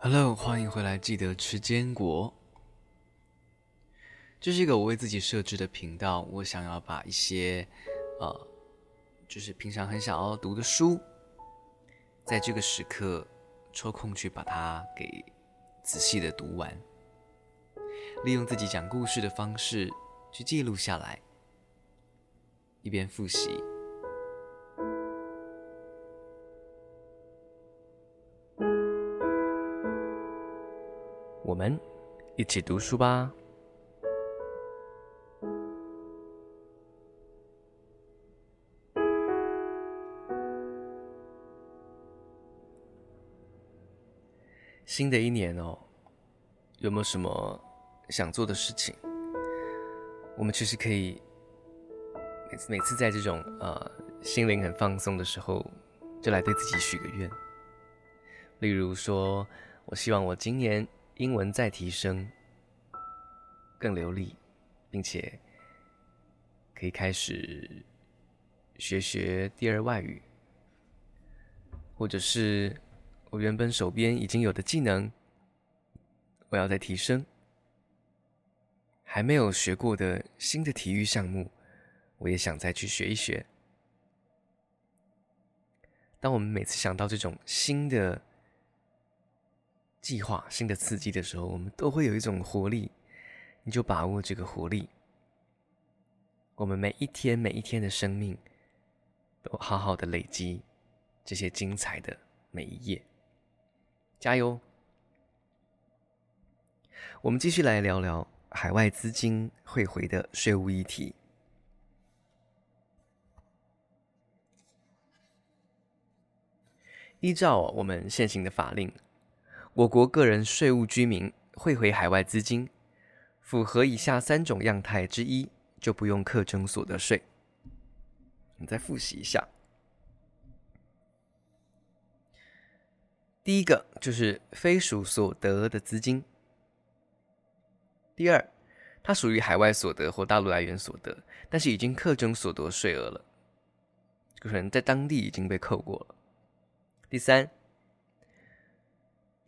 Hello，欢迎回来。记得吃坚果。这是一个我为自己设置的频道，我想要把一些，呃，就是平常很想要读的书，在这个时刻抽空去把它给仔细的读完，利用自己讲故事的方式去记录下来，一边复习。们一起读书吧。新的一年哦，有没有什么想做的事情？我们其实可以每次每次在这种呃心灵很放松的时候，就来对自己许个愿。例如说，我希望我今年。英文再提升，更流利，并且可以开始学学第二外语，或者是我原本手边已经有的技能，我要再提升。还没有学过的新的体育项目，我也想再去学一学。当我们每次想到这种新的，计划新的刺激的时候，我们都会有一种活力，你就把握这个活力。我们每一天每一天的生命，都好好的累积这些精彩的每一页，加油！我们继续来聊聊海外资金汇回的税务议题。依照我们现行的法令。我国个人税务居民汇回海外资金，符合以下三种样态之一，就不用课征所得税。你再复习一下。第一个就是非属所得的资金。第二，它属于海外所得或大陆来源所得，但是已经课征所得税额了，可能在当地已经被扣过了。第三。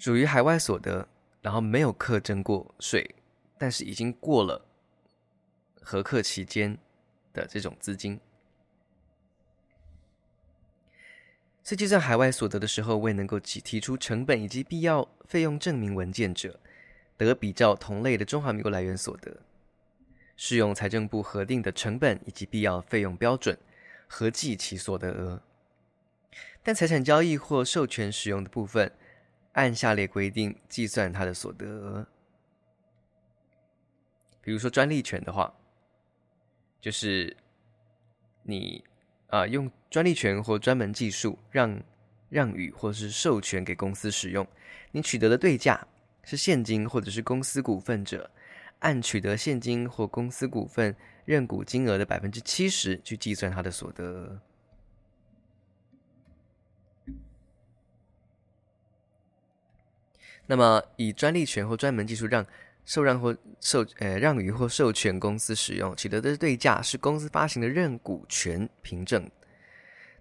属于海外所得，然后没有课征过税，但是已经过了核课期间的这种资金，在计算海外所得的时候，未能够提提出成本以及必要费用证明文件者，得比照同类的中华民国来源所得，适用财政部核定的成本以及必要费用标准，合计其所得额。但财产交易或授权使用的部分，按下列规定计算他的所得额。比如说专利权的话，就是你啊、用专利权或专门技术让让与或是授权给公司使用，你取得的对价是现金或者是公司股份者，按取得现金或公司股份认股金额的百分之七十去计算他的所得那么，以专利权或专门技术让受让或授呃让与或授权公司使用，取得的对价是公司发行的认股权凭证，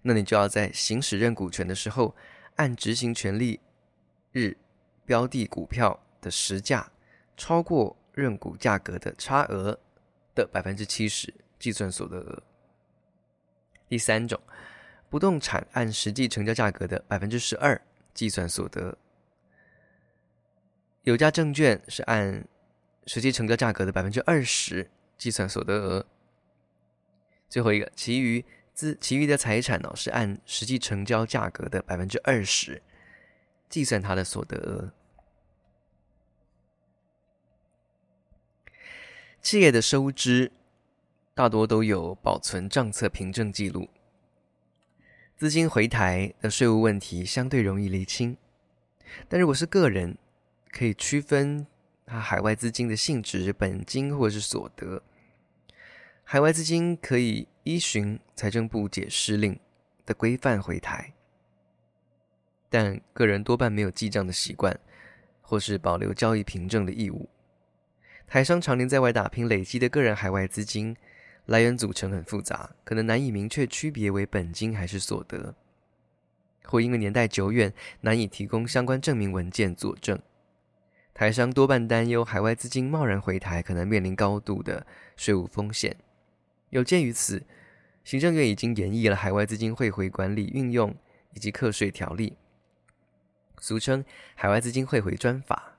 那你就要在行使认股权的时候，按执行权利日标的股票的实价超过认股价格的差额的百分之七十计算所得额。第三种，不动产按实际成交价格的百分之十二计算所得。有价证券是按实际成交价格的百分之二十计算所得额。最后一个，其余资其余的财产呢，是按实际成交价格的百分之二十计算它的所得额。企业的收支大多都有保存账册凭证记录，资金回台的税务问题相对容易厘清，但如果是个人，可以区分它海外资金的性质，本金或者是所得。海外资金可以依循财政部解释令的规范回台，但个人多半没有记账的习惯，或是保留交易凭证的义务。台商常年在外打拼累积的个人海外资金来源组成很复杂，可能难以明确区别为本金还是所得。或因为年代久远，难以提供相关证明文件佐证。台商多半担忧海外资金贸然回台，可能面临高度的税务风险。有鉴于此，行政院已经研议了海外资金汇回管理运用以及课税条例，俗称《海外资金汇回专法》，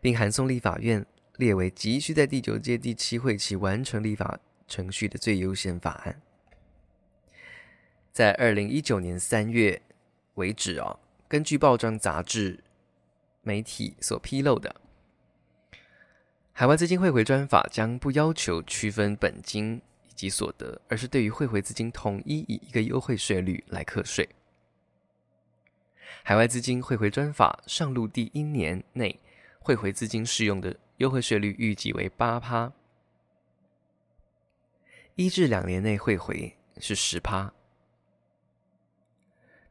并函送立法院，列为急需在第九届第七会期完成立法程序的最优先法案。在二零一九年三月为止哦，根据报章杂志媒体所披露的，海外资金汇回专法将不要求区分本金以及所得，而是对于汇回资金统一以一个优惠税率来课税。海外资金汇回专法上路第一年内，汇回资金适用的优惠税率预计为八趴，一至两年内汇回是十趴。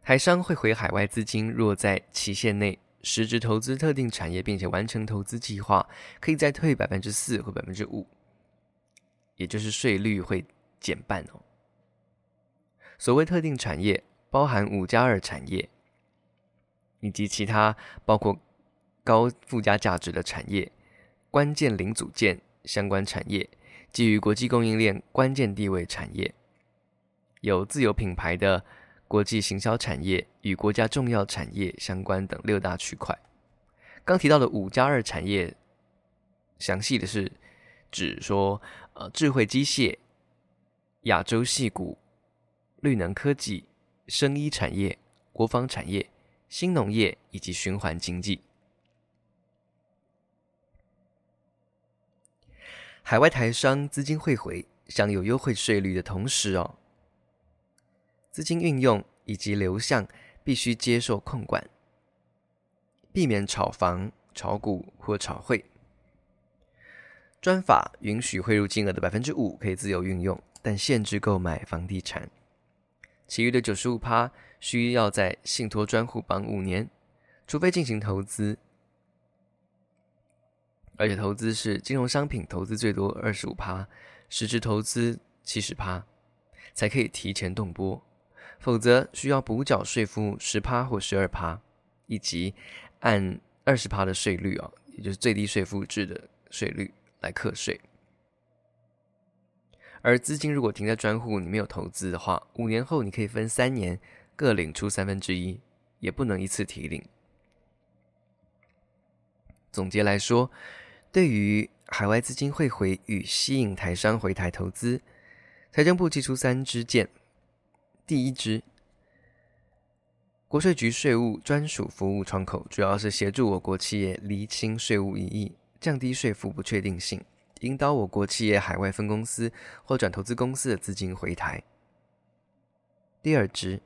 台商汇回海外资金，若在期限内实质投资特定产业，并且完成投资计划，可以再退百分之四或百分之五，也就是税率会减半哦。所谓特定产业，包含五加二产业，以及其他包括高附加价值的产业、关键零组件相关产业，基于国际供应链关键地位产业，有自有品牌的。国际行销产业与国家重要产业相关等六大区块。刚提到的五加二产业，详细的是指说，呃，智慧机械、亚洲矽谷、绿能科技、生医产业、国防产业、新农业以及循环经济。海外台商资金汇回享有优惠税率的同时哦。资金运用以及流向必须接受控管，避免炒房、炒股或炒汇。专法允许汇入金额的百分之五可以自由运用，但限制购买房地产。其余的九十五趴需要在信托专户绑五年，除非进行投资，而且投资是金融商品投资最多二十五趴，实质投资七十趴，才可以提前动拨。否则需要补缴税负十趴或十二趴，以及按二十趴的税率啊，也就是最低税负制的税率来课税。而资金如果停在专户，你没有投资的话，五年后你可以分三年各领出三分之一，也不能一次提领。总结来说，对于海外资金汇回与吸引台商回台投资，财政部祭出三支箭。第一支，国税局税务专属服务窗口，主要是协助我国企业厘清税务疑义，降低税负不确定性，引导我国企业海外分公司或转投资公司的资金回台。第二支，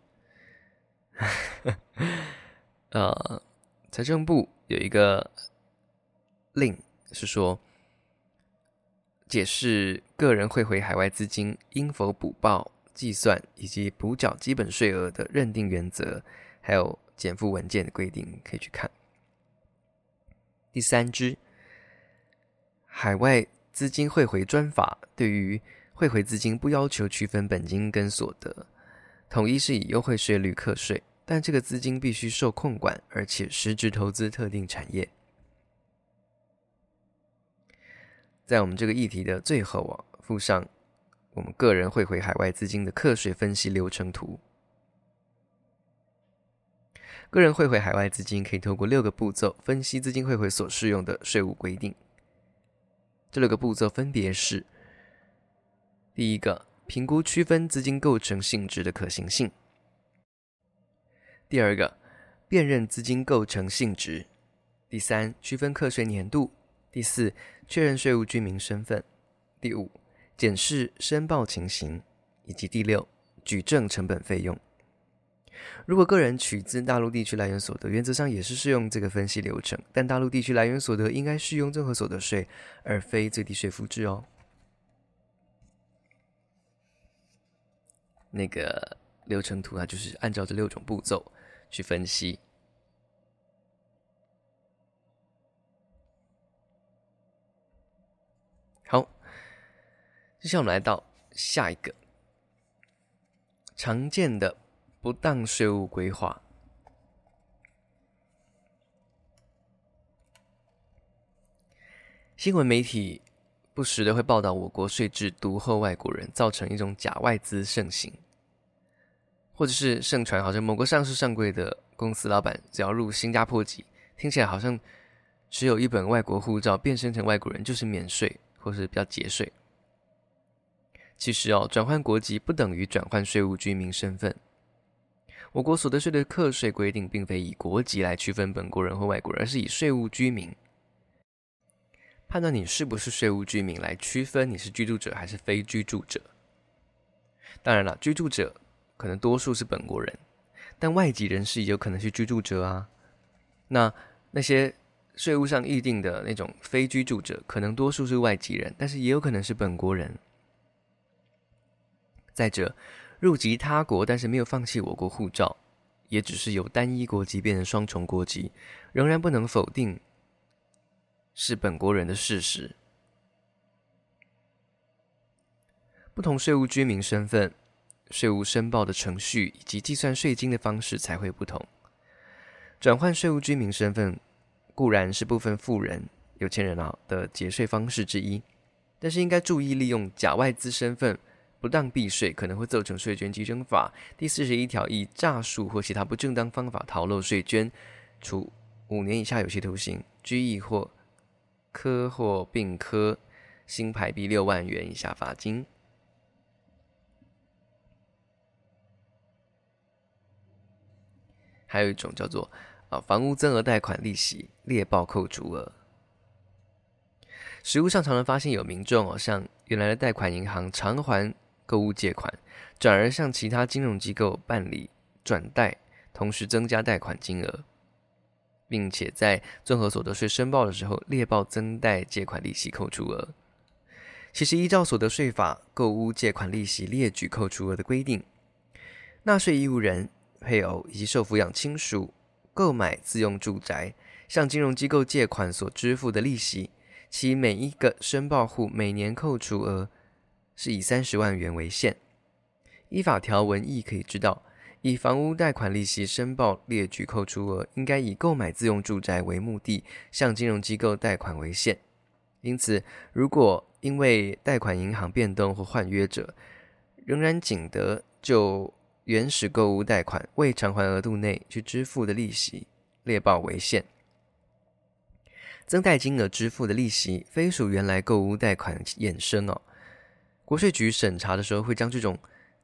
呃，财政部有一个令是说，解释个人汇回海外资金应否补报。计算以及补缴基本税额的认定原则，还有减负文件的规定，可以去看。第三支，海外资金汇回专法对于汇回资金不要求区分本金跟所得，统一是以优惠税率课税，但这个资金必须受控管，而且实质投资特定产业。在我们这个议题的最后啊，附上。我们个人汇回海外资金的课税分析流程图。个人汇回海外资金可以透过六个步骤分析资金汇回所适用的税务规定。这六个步骤分别是：第一个，评估区分资金构成性质的可行性；第二个，辨认资金构成性质；第三，区分课税年度；第四，确认税务居民身份；第五。检视申报情形，以及第六，举证成本费用。如果个人取自大陆地区来源所得，原则上也是适用这个分析流程，但大陆地区来源所得应该适用综合所得税，而非最低税负制哦。那个流程图啊，就是按照这六种步骤去分析。接下来我们来到下一个。常见的不当税务规划。新闻媒体不时的会报道我国税制毒后外国人造成一种假外资盛行。或者是盛传好像某个上市上柜的公司老板只要入新加坡籍听起来好像持有一本外国护照变身成外国人就是免税或是比较节税。其实哦，转换国籍不等于转换税务居民身份。我国所得税的课税规定，并非以国籍来区分本国人或外国人，而是以税务居民。判断你是不是税务居民，来区分你是居住者还是非居住者。当然了，居住者可能多数是本国人，但外籍人士也有可能是居住者啊。那那些税务上预定的那种非居住者，可能多数是外籍人，但是也有可能是本国人。再者，入籍他国但是没有放弃我国护照，也只是由单一国籍变成双重国籍，仍然不能否定。是本国人的事实。不同税务居民身份，税务申报的程序以及计算税金的方式才会不同。转换税务居民身份固然是部分富人、有钱人啊的节税方式之一，但是应该注意利用假外资身份不当避税，可能会造成税捐稽征法第四十一条，以诈术或其他不正当方法逃漏税捐，处五年以下有期徒刑、拘役或。科或并科新台币六万元以下罚金。还有一种叫做啊房屋增额贷款利息列报扣除额。实务上常常发现有民众哦，向原来的贷款银行偿还购物借款，转而向其他金融机构办理转贷，同时增加贷款金额。并且在综合所得税申报的时候列报增贷借款利息扣除额。其实依照所得税法购物借款利息列举扣除额的规定，纳税义务人、配偶以及受抚养亲属购买自用住宅向金融机构借款所支付的利息，其每一个申报户每年扣除额是以三十万元为限。依法条文亦可以知道。以房屋贷款利息申报列举扣除额，应该以购买自用住宅为目的，向金融机构贷款为限。因此，如果因为贷款银行变动或换约者，仍然仅得就原始购屋贷款未偿还额度内去支付的利息列报为限。增贷金额支付的利息非属原来购屋贷款衍生哦。国税局审查的时候会将这种。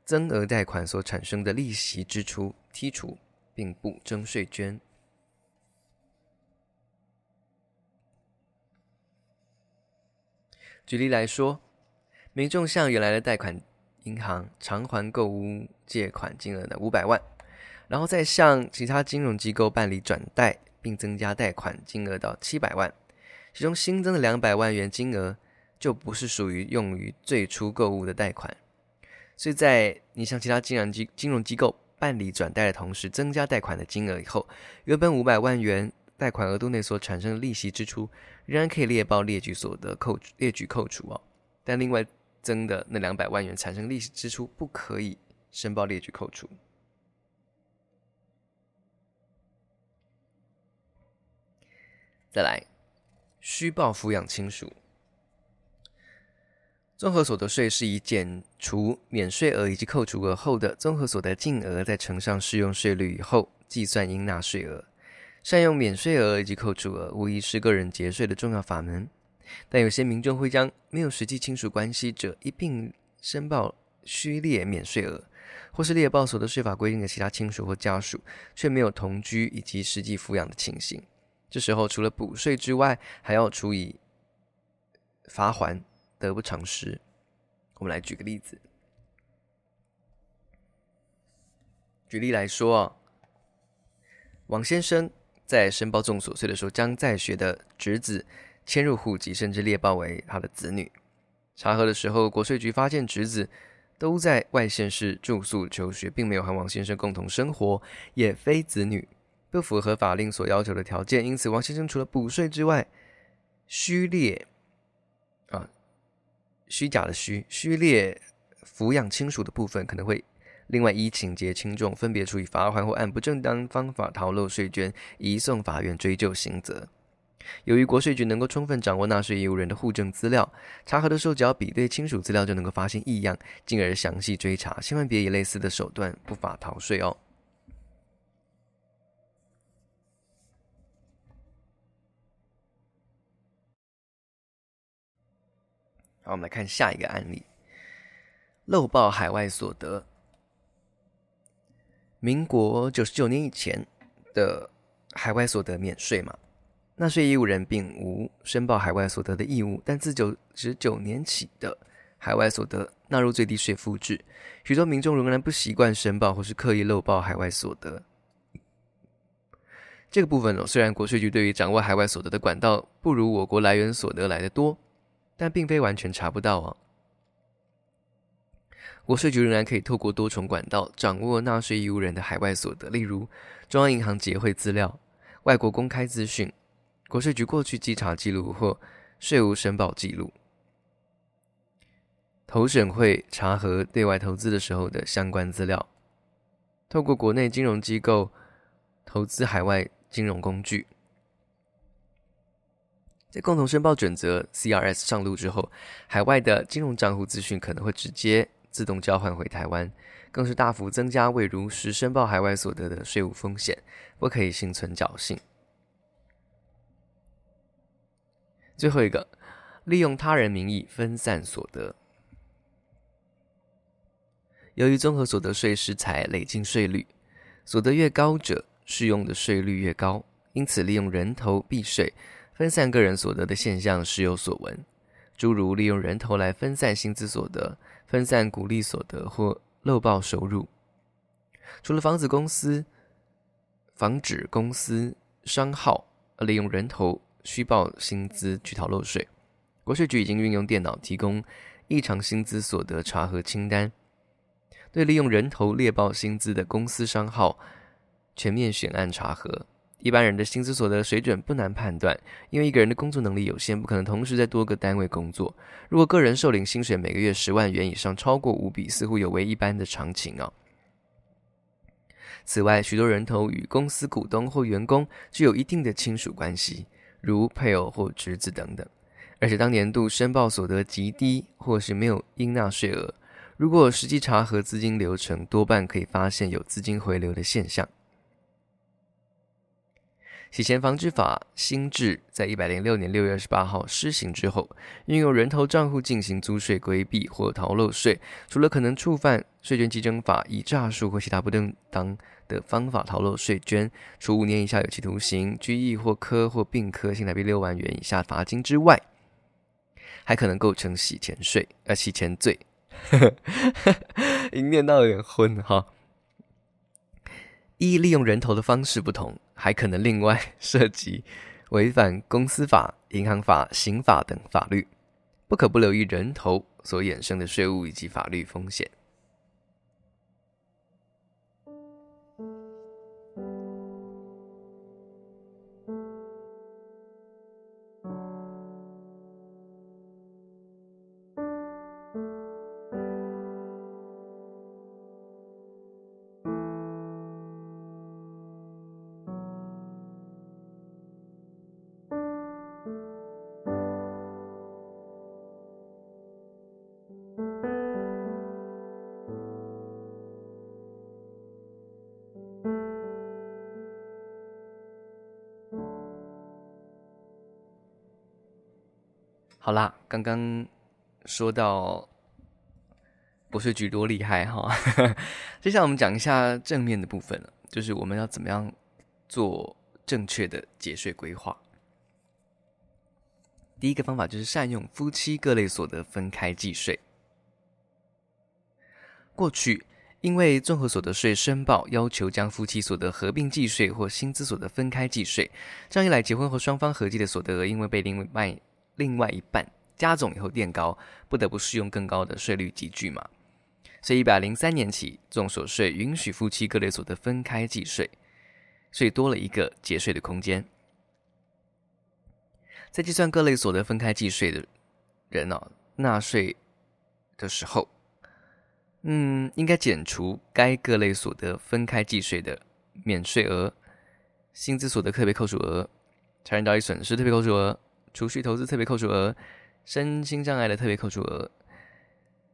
增额贷款所产生的利息支出剔除，并不征税捐。举例来说，民众向原来的贷款银行偿还购屋借款金额的五百万，然后再向其他金融机构办理转贷，并增加贷款金额到七百万，其中新增的两百万元金额就不是属于用于最初购物的贷款。所以在你向其他金融机金融机构办理转贷的同时，增加贷款的金额以后，原本五百万元贷款额度内所产生的利息支出，仍然可以列报列举所得扣列举扣除哦。但另外增的那两百万元产生利息支出，不可以申报列举扣除。再来，虚报抚养亲属。综合所得税是以减除免税额以及扣除额后的综合所得净额，再乘上适用税率以后计算应纳税额。善用免税额以及扣除额，无疑是个人节税的重要法门。但有些民众会将没有实际亲属关系者一并申报虚列免税额，或是列报所得税法规定的其他亲属或家属，却没有同居以及实际抚养的情形。这时候除了补税之外，还要处以罚锾。得不偿失。我们来举个例子。举例来说啊，王先生在申报综所税的时候，将在学的侄子迁入户籍，甚至列报为他的子女。查核的时候，国税局发现侄子都在外县市住宿求学，并没有和王先生共同生活，也非子女，不符合法令所要求的条件。因此，王先生除了补税之外，虚列。虚假的虚虚列抚养亲属的部分，可能会另外依情节轻重，分别处以罚锾或按不正当方法逃漏税捐，移送法院追究刑责。由于国税局能够充分掌握纳税义务人的户政资料，查核的时候只要比对亲属资料就能够发现异样，进而详细追查。千万别以类似的手段不法逃税哦。好，我们来看下一个案例：漏报海外所得。民国九十九年以前的海外所得免税嘛。纳税义务人并无申报海外所得的义务，但自九十九年起的海外所得纳入最低税负制，许多民众仍然不习惯申报或是刻意漏报海外所得。这个部分哦，虽然国税局对于掌握海外所得的管道不如我国来源所得来的多，但并非完全查不到啊。国税局仍然可以透过多重管道掌握纳税义务人的海外所得，例如中央银行结汇资料、外国公开资讯。国税局过去稽查记录或税务申报记录，投审会查核对外投资的时候的相关资料，透过国内金融机构投资海外金融工具，在共同申报准则 CRS 上路之后，海外的金融账户资讯可能会直接自动交换回台湾，更是大幅增加未如实申报海外所得的税务风险，不可以心存侥幸。最后一个，利用他人名义分散所得。由于综合所得税是采累进税率，所得越高者，适用的税率越高，因此利用人头避税、分散个人所得的现象时有所闻。诸如利用人头来分散薪资所得、分散股利所得或漏报收入。除了防止公司、防止公司商号利用人头。虚报薪资去逃漏税，国税局已经运用电脑提供异常薪资所得查核清单，对利用人头猎报薪资的公司商号全面选案查核。一般人的薪资所得水准不难判断，因为一个人的工作能力有限，不可能同时在多个单位工作。如果个人受领薪水每个月十万元以上，超过五笔，似乎有违一般的常情啊。此外，许多人头与公司股东或员工具有一定的亲属关系。如配偶或侄子等等，而且当年度申报所得极低，或是没有应纳税额。如果实际查核资金流程，多半可以发现有资金回流的现象。洗钱防治法新制在一百零六年六月二十八号施行之后，运用人头账户进行租税规避或逃漏税，除了可能触犯税捐稽征法以诈术或其他不正当的方法逃漏税捐，处五年以下有期徒刑、拘役或科或并科新台币六万元以下罚金之外，还可能构成洗钱税，呃，洗钱罪。已经念到有点昏哈。一利用人头的方式不同，还可能另外 涉及违反公司法、银行法、刑法等法律，不可不留意人头所衍生的税务以及法律风险。好啦，刚刚说到国税局多厉害哈，接下来我们讲一下正面的部分，就是我们要怎么样做正确的节税规划。第一个方法就是善用夫妻各类所得分开计税。过去因为综合所得税申报要求将夫妻所得合并计税或薪资所得分开计税，这样一来，结婚后双方合计的所得额因为被另外另外一半加总以后垫高，不得不适用更高的税率集聚嘛。所以一百零三年起，综所税允许夫妻各类所得分开计税，所以多了一个节税的空间。在计算各类所得分开计税的人哦，纳税的时候，嗯，应该减除该各类所得分开计税的免税额、薪资所得特别扣除额。财产交易损失特别扣除额、储蓄投资特别扣除额、身心障碍的特别扣除额，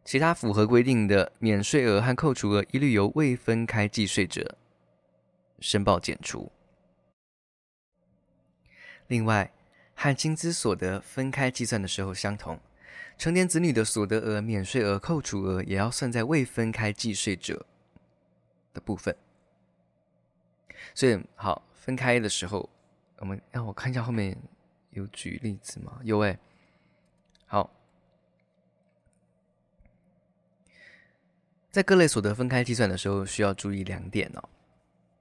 其他符合规定的免税额和扣除额，一律由未分开计税者申报减除。另外，和薪资所得分开计算的时候相同，成年子女的所得额、免税额、扣除额也要算在未分开计税者的部分。所以，好，分开的时候，我们让我看一下后面有举例子吗？有诶。好，在各类所得分开计算的时候，需要注意两点哦。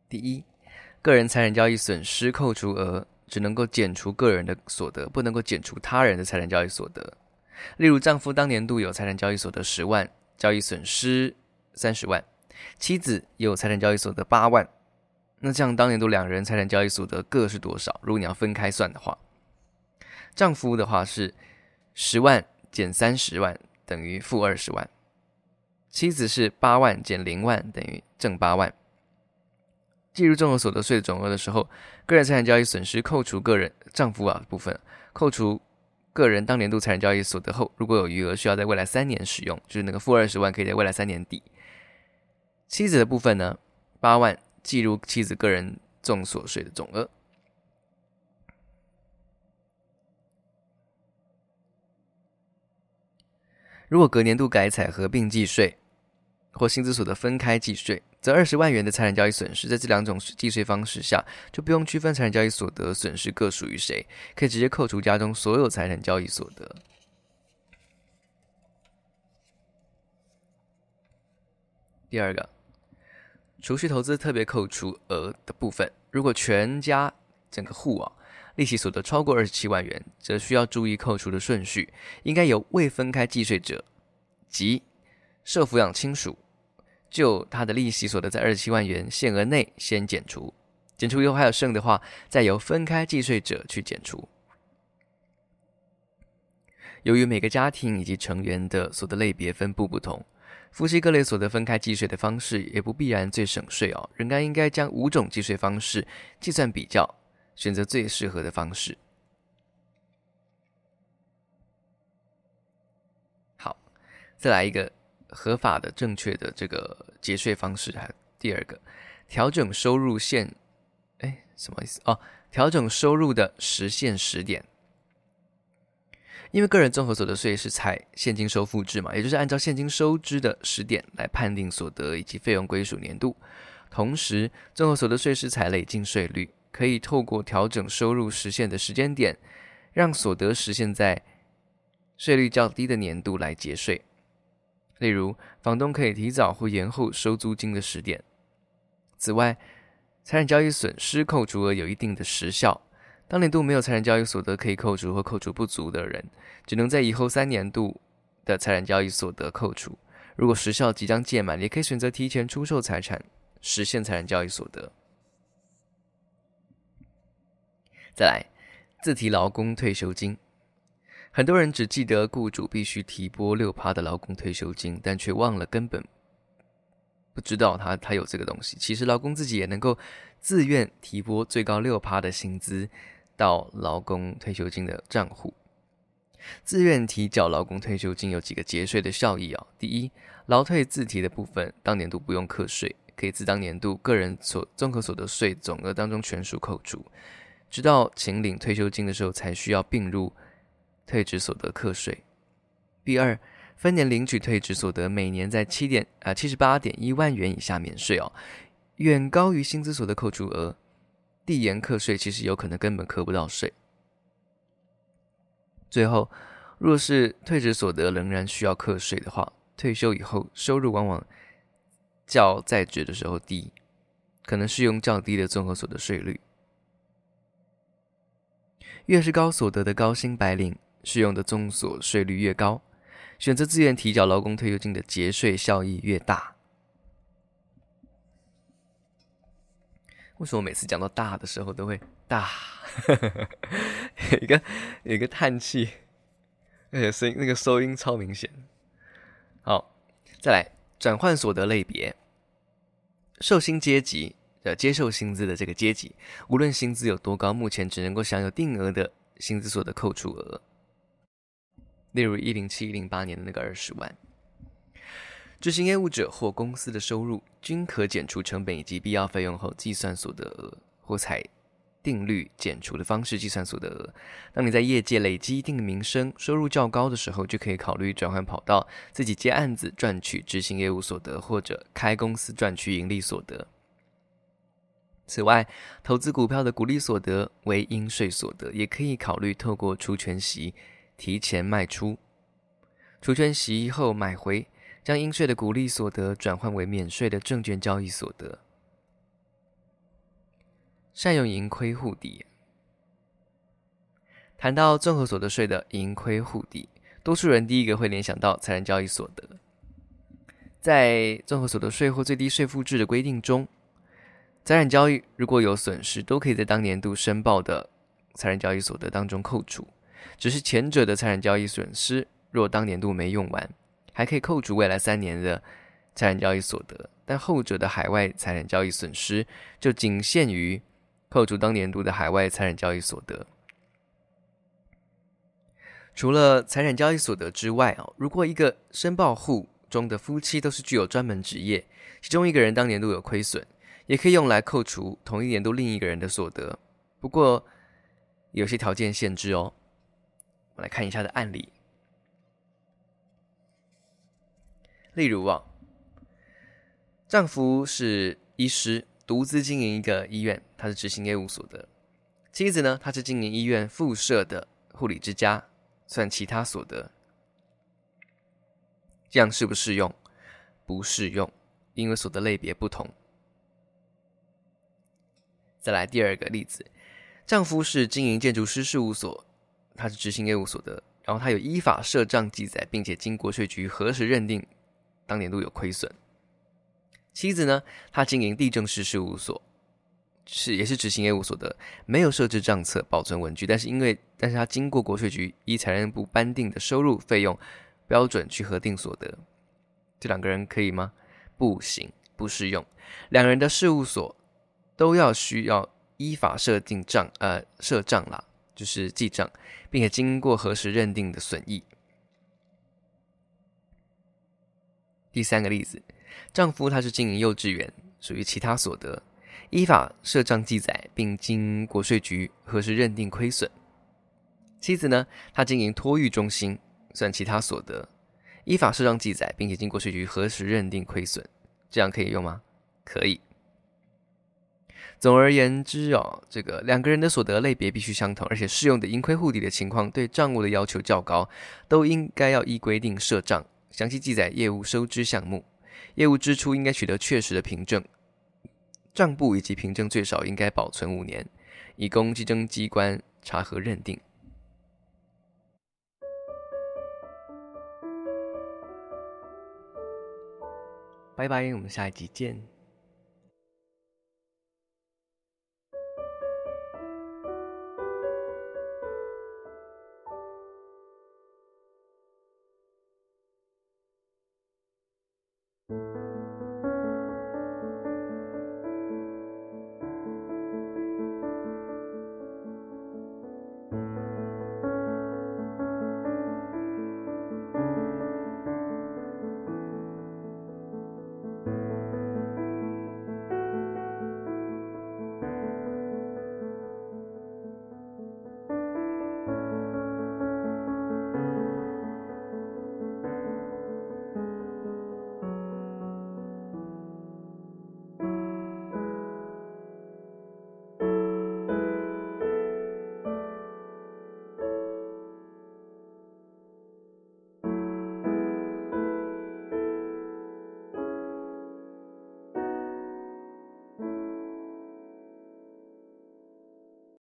第一，个人财产交易损失扣除额只能够减除个人的所得，不能够减除他人的财产交易所得。例如，丈夫当年度有财产交易所得十万，交易损失三十万；妻子有财产交易所得八万。那这样当年度两人财产交易所得各是多少？如果你要分开算的话，丈夫的话是十万减三十万等于负二十万，妻子是八万减零万等于正八万。计入综合所得税总额的时候，个人财产交易损失扣除个人丈夫啊部分，扣除个人当年度财产交易所得后，如果有余额需要在未来三年使用，就是那个负二十万可以在未来三年抵。妻子的部分呢，八万。计入妻子个人综所税的总额。如果隔年度改采合并计税或薪资所得分开计税，则二十万元的财产交易损失，在这两种计税方式下，就不用区分财产交易所得损失各属于谁，可以直接扣除家中所有财产交易所得。第二个。储蓄投资特别扣除额的部分，如果全家整个户啊利息所得超过二十七万元，则需要注意扣除的顺序，应该由未分开计税者及受抚养亲属就他的利息所得在二十七万元限额内先减除，减除以后还有剩的话，再由分开计税者去减除。由于每个家庭以及成员的所得类别分布不同。夫妻各类所得分开计税的方式也不必然最省税哦，仍然应该将五种计税方式计算比较，选择最适合的方式。好，再来一个合法的、正确的这个节税方式。还第二个，调整收入线，哎，什么意思？哦，调整收入的实现时点。因为个人综合所得税是采现金收付制嘛，也就是按照现金收支的时点来判定所得以及费用归属年度。同时，综合所得税是采累进税率，可以透过调整收入实现的时间点，让所得实现在税率较低的年度来节税。例如，房东可以提早或延后收租金的时点。此外，财产交易损失扣除额有一定的时效。当年度没有财产交易所得可以扣除或扣除不足的人，只能在以后三年度的财产交易所得扣除。如果时效即将届满，也可以选择提前出售财产，实现财产交易所得。再来，自提劳工退休金，很多人只记得雇主必须提拨六趴的劳工退休金，但却忘了根本不知道他他有这个东西。其实劳工自己也能够自愿提拨最高六趴的薪资。到劳工退休金的账户，自愿提缴劳工退休金有几个节税的效益啊？第一，劳退自提的部分，当年度不用课税，可以自当年度个人所综合所得税总额当中全数扣除，直到请领退休金的时候才需要并入退职所得课税。第二，分年领取退职所得，每年在七点啊七十八点一万元以下免税哦，远高于薪资所得扣除额。递延课税，其实有可能根本课不到税。最后，若是退职所得仍然需要课税的话，退休以后收入往往较在职的时候低，可能适用较低的综合所得税率。越是高所得的高薪白领，适用的综所税率越高，选择自愿提缴劳工退休金的节税效益越大。为什么每次讲到大的时候都会大？有一个有一个叹气，而且声音那个收音超明显。好，再来转换所得类别，受薪阶级呃接受薪资的这个阶级，无论薪资有多高，目前只能够享有定额的薪资所得扣除额。例如一零七一零八年的那个二十万。执行业务者或公司的收入均可减除成本以及必要费用后计算所得额，或采定率减除的方式计算所得额。当你在业界累积一定的名声，收入较高的时候，就可以考虑转换跑道，自己接案子赚取执行业务所得，或者开公司赚取盈利所得。此外，投资股票的股利所得为应税所得，也可以考虑透过除权息提前卖出，除权息后买回。将应税的股利所得转换为免税的证券交易所得。善用盈亏互抵。谈到综合所得税的盈亏互抵，多数人第一个会联想到财产交易所得。在综合所得税或最低税负制的规定中，财产交易如果有损失，都可以在当年度申报的财产交易所得当中扣除。只是前者的财产交易损失，若当年度没用完。还可以扣除未来三年的财产交易所得，但后者的海外财产交易损失就仅限于扣除当年度的海外财产交易所得。除了财产交易所得之外，哦，如果一个申报户中的夫妻都是具有专门职业，其中一个人当年度有亏损，也可以用来扣除同一年度另一个人的所得。不过有些条件限制哦，我来看一下的案例。例如啊，丈夫是医师，独自经营一个医院，他是执行业务所得。妻子呢，她是经营医院附设的护理之家，算其他所得。这样适不适用？不适用，因为所得类别不同。再来第二个例子，丈夫是经营建筑师事务所，他是执行业务所得，然后他有依法设账记载，并且经国税局核实认定。当年度有亏损。妻子呢，她经营地政师事务所，是也是执行业务所得，没有设置账册、保存文具，但是因为，但是她经过国税局依财政部颁定的收入费用标准去核定所得，这两个人可以吗？不行，不适用。两人的事务所都要需要依法设定账，呃，设账啦，就是记账，并且经过核实认定的损益。第三个例子，丈夫他是经营幼稚园，属于其他所得，依法设账记载，并经国税局核实认定亏损。妻子呢，她经营托育中心，算其他所得，依法设账记载，并且经国税局核实认定亏损。这样可以用吗？可以。总而言之哦，这个两个人的所得类别必须相同，而且适用的盈亏互抵的情况对账务的要求较高，都应该要依规定设账。详细记载业务收支项目，业务支出应该取得确实的凭证，账簿以及凭证最少应该保存五年，以供稽征机关查核认定。拜拜，我们下一集见。